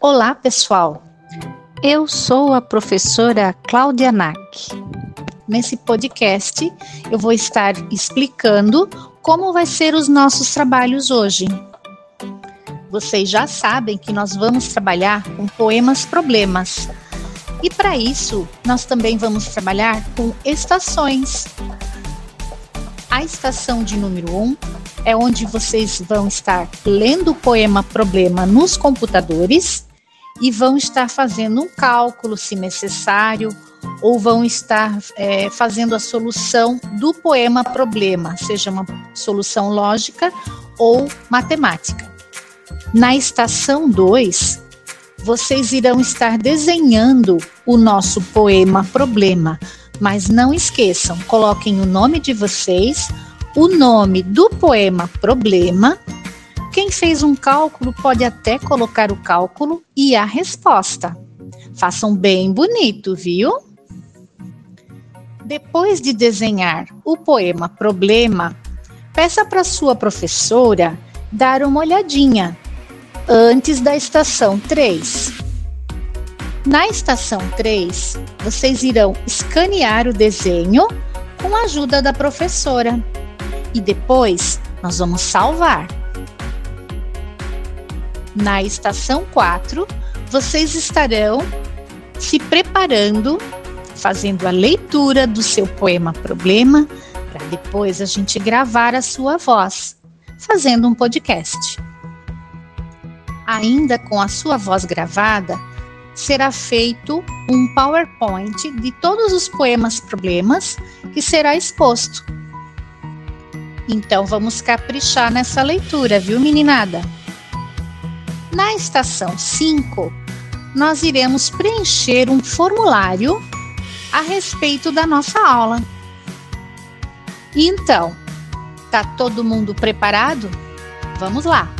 Olá, pessoal. Eu sou a professora Cláudia Nack. Nesse podcast, eu vou estar explicando como vai ser os nossos trabalhos hoje. Vocês já sabem que nós vamos trabalhar com poemas problemas. E para isso, nós também vamos trabalhar com estações. A estação de número 1 um é onde vocês vão estar lendo o poema problema nos computadores e vão estar fazendo um cálculo, se necessário, ou vão estar é, fazendo a solução do poema problema, seja uma solução lógica ou matemática. Na estação 2, vocês irão estar desenhando o nosso poema problema, mas não esqueçam, coloquem o nome de vocês, o nome do poema problema quem fez um cálculo pode até colocar o cálculo e a resposta. Façam bem bonito, viu? Depois de desenhar o poema Problema, peça para sua professora dar uma olhadinha antes da estação 3. Na estação 3, vocês irão escanear o desenho com a ajuda da professora e depois nós vamos salvar. Na estação 4, vocês estarão se preparando, fazendo a leitura do seu poema problema, para depois a gente gravar a sua voz, fazendo um podcast. Ainda com a sua voz gravada, será feito um PowerPoint de todos os poemas problemas que será exposto. Então vamos caprichar nessa leitura, viu, meninada? Na estação 5, nós iremos preencher um formulário a respeito da nossa aula. Então, tá todo mundo preparado? Vamos lá!